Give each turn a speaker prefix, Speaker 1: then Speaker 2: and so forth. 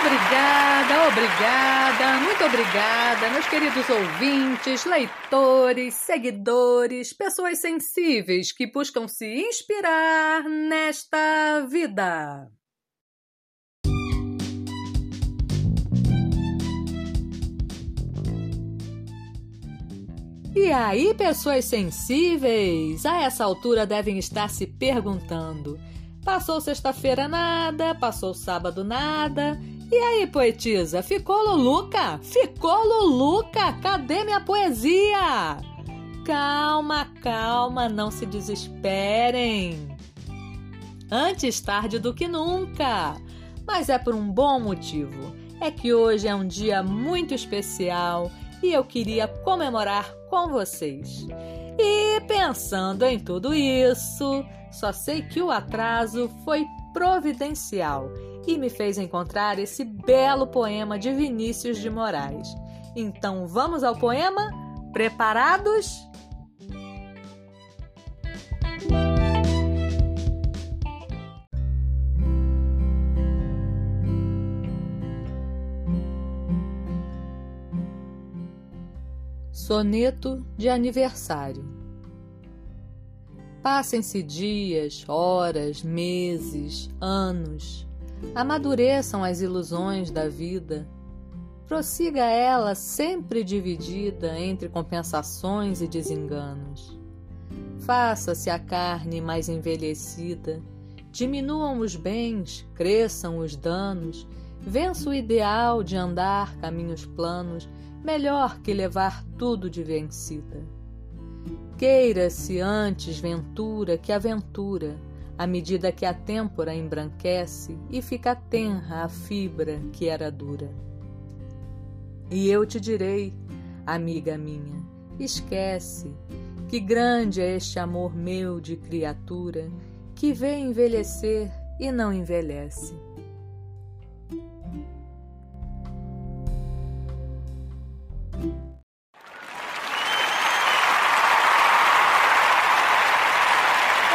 Speaker 1: Obrigada, obrigada, muito obrigada, meus queridos ouvintes, leitores, seguidores, pessoas sensíveis que buscam se inspirar nesta vida. E aí, pessoas sensíveis, a essa altura devem estar se perguntando: passou sexta-feira nada, passou sábado nada. E aí, poetisa, ficou Luluca? Ficou Luluca? Cadê minha poesia? Calma, calma, não se desesperem. Antes tarde do que nunca. Mas é por um bom motivo. É que hoje é um dia muito especial e eu queria comemorar com vocês. E pensando em tudo isso, só sei que o atraso foi providencial e me fez encontrar esse belo poema de Vinícius de Moraes. Então vamos ao poema? Preparados? Soneto de aniversário. Passem-se dias, horas, meses, anos. Amadureçam as ilusões da vida. Prossiga ela sempre dividida entre compensações e desenganos. Faça-se a carne mais envelhecida. Diminuam os bens, cresçam os danos. Vença o ideal de andar caminhos planos melhor que levar tudo de vencida. Queira-se antes ventura que aventura, à medida que a têmpora embranquece e fica tenra a fibra que era dura. E eu te direi, amiga minha, esquece que grande é este amor meu de criatura que vê envelhecer e não envelhece.